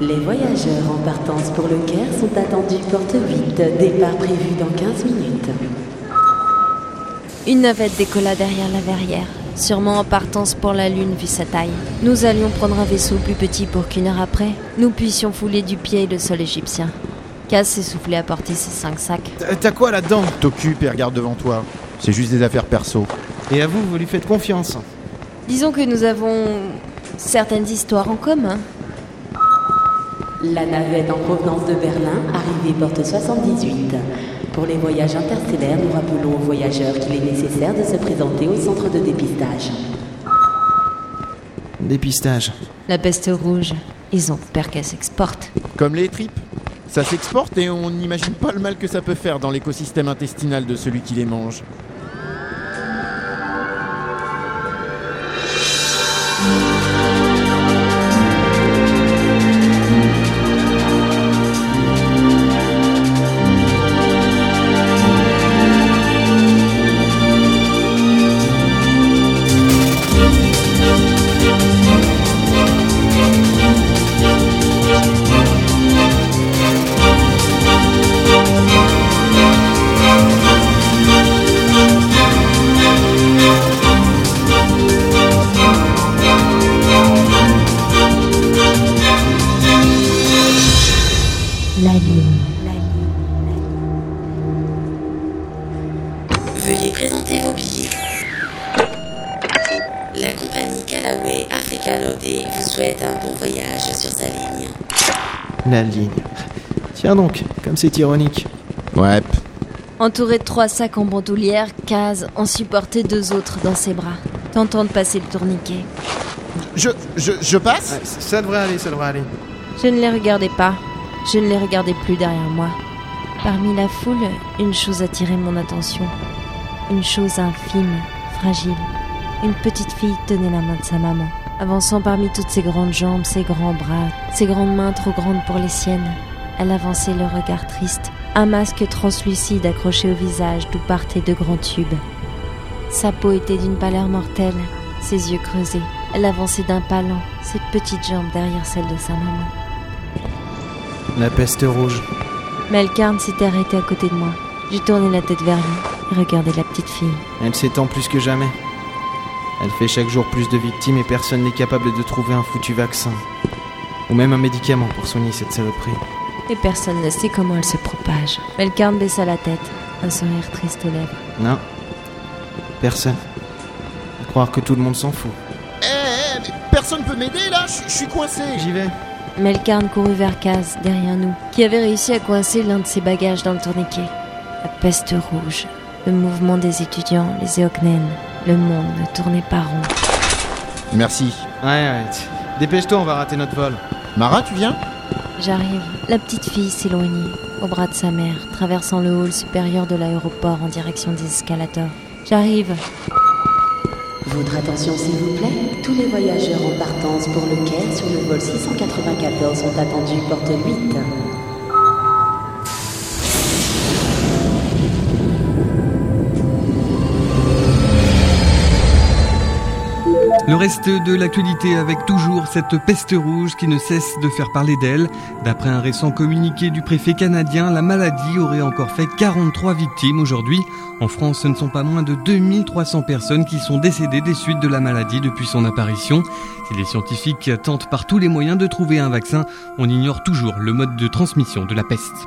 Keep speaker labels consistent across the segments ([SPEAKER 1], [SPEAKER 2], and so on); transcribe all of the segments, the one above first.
[SPEAKER 1] Les voyageurs en partance pour le Caire sont attendus porte 8, départ prévu dans 15 minutes.
[SPEAKER 2] Une navette décolla derrière la verrière, sûrement en partance pour la Lune vu sa taille. Nous allions prendre un vaisseau plus petit pour qu'une heure après, nous puissions fouler du pied le sol égyptien. Cass s'est soufflé à porter ses cinq sacs.
[SPEAKER 3] T'as quoi là-dedans
[SPEAKER 4] T'occupes et regarde devant toi. C'est juste des affaires perso.
[SPEAKER 3] Et à vous, vous lui faites confiance.
[SPEAKER 2] Disons que nous avons certaines histoires en commun.
[SPEAKER 1] La navette en provenance de Berlin, arrivée porte 78. Pour les voyages interstellaires, nous rappelons aux voyageurs qu'il est nécessaire de se présenter au centre de dépistage.
[SPEAKER 3] Dépistage.
[SPEAKER 2] La peste rouge. Ils ont peur qu'elle s'exporte.
[SPEAKER 4] Comme les tripes. Ça s'exporte et on n'imagine pas le mal que ça peut faire dans l'écosystème intestinal de celui qui les mange.
[SPEAKER 5] Veuillez présenter vos billets. La compagnie Callaway Africa Loadé vous souhaite un bon voyage sur sa ligne.
[SPEAKER 3] La ligne. Tiens donc, comme c'est ironique.
[SPEAKER 4] Ouais.
[SPEAKER 2] Entouré de trois sacs en bandoulière, Kaz en supportait deux autres dans ses bras, tentant de passer le tourniquet.
[SPEAKER 4] Je, je, je passe
[SPEAKER 3] Ouais, ça devrait aller, ça devrait aller.
[SPEAKER 2] Je ne les regardais pas. Je ne les regardais plus derrière moi. Parmi la foule, une chose attirait mon attention. Une chose infime, fragile. Une petite fille tenait la main de sa maman, avançant parmi toutes ses grandes jambes, ses grands bras, ses grandes mains trop grandes pour les siennes. Elle avançait le regard triste, un masque translucide accroché au visage d'où partaient de grands tubes. Sa peau était d'une pâleur mortelle, ses yeux creusés. Elle avançait d'un pas lent, ses petites jambes derrière celles de sa maman.
[SPEAKER 3] La peste rouge.
[SPEAKER 2] Melkarn s'était arrêté à côté de moi. J'ai tourné la tête vers lui regardé la petite fille.
[SPEAKER 3] Elle s'étend plus que jamais. Elle fait chaque jour plus de victimes et personne n'est capable de trouver un foutu vaccin. Ou même un médicament pour soigner cette saloperie.
[SPEAKER 2] Et personne ne sait comment elle se propage. Melkarn baissa la tête, un sourire triste aux lèvres.
[SPEAKER 3] Non. Personne. À croire que tout le monde s'en fout.
[SPEAKER 4] Eh, eh, mais personne peut m'aider là Je je suis coincé
[SPEAKER 3] J'y vais.
[SPEAKER 2] Melkarn courut vers Kaz, derrière nous, qui avait réussi à coincer l'un de ses bagages dans le tourniquet. La peste rouge, le mouvement des étudiants, les Eoknen. Le monde ne tournait pas rond.
[SPEAKER 4] Merci.
[SPEAKER 3] Ouais, ouais. Dépêche-toi, on va rater notre vol.
[SPEAKER 4] Mara, tu viens?
[SPEAKER 2] J'arrive. La petite fille s'éloignait, au bras de sa mère, traversant le hall supérieur de l'aéroport en direction des escalators. J'arrive.
[SPEAKER 1] Votre attention s'il vous plaît. Tous les voyageurs en partance pour le Caire sur le vol 694 sont attendus porte 8.
[SPEAKER 6] Le reste de l'actualité avec toujours cette peste rouge qui ne cesse de faire parler d'elle. D'après un récent communiqué du préfet canadien, la maladie aurait encore fait 43 victimes aujourd'hui. En France, ce ne sont pas moins de 2300 personnes qui sont décédées des suites de la maladie depuis son apparition. Si les scientifiques tentent par tous les moyens de trouver un vaccin, on ignore toujours le mode de transmission de la peste.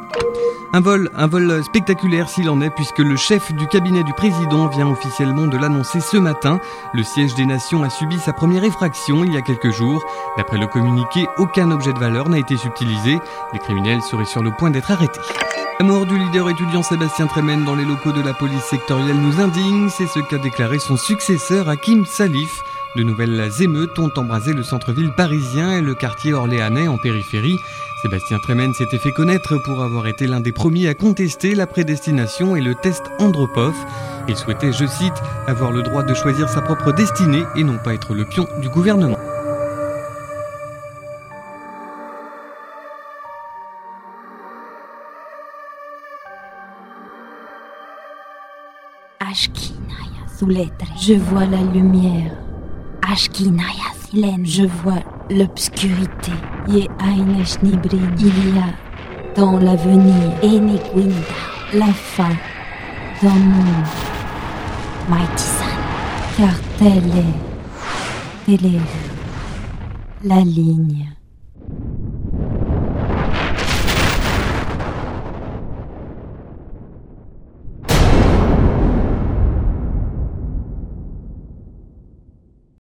[SPEAKER 6] Un vol, un vol spectaculaire s'il en est, puisque le chef du cabinet du président vient officiellement de l'annoncer ce matin. Le siège des nations a subi sa première effraction il y a quelques jours. D'après le communiqué, aucun objet de valeur n'a été subtilisé. Les criminels seraient sur le point d'être arrêtés. La mort du leader étudiant Sébastien Tremen dans les locaux de la police sectorielle nous indigne, c'est ce qu'a déclaré son successeur Hakim Salif. De nouvelles émeutes ont embrasé le centre-ville parisien et le quartier orléanais en périphérie. Sébastien Tremen s'était fait connaître pour avoir été l'un des premiers à contester la prédestination et le test Andropov. Il souhaitait, je cite, avoir le droit de choisir sa propre destinée et non pas être le pion du gouvernement.
[SPEAKER 2] Je vois la lumière. Je vois l'obscurité.
[SPEAKER 7] Il y a dans l'avenir la fin d'un monde. Mighty-san, car telle est, telle est la ligne.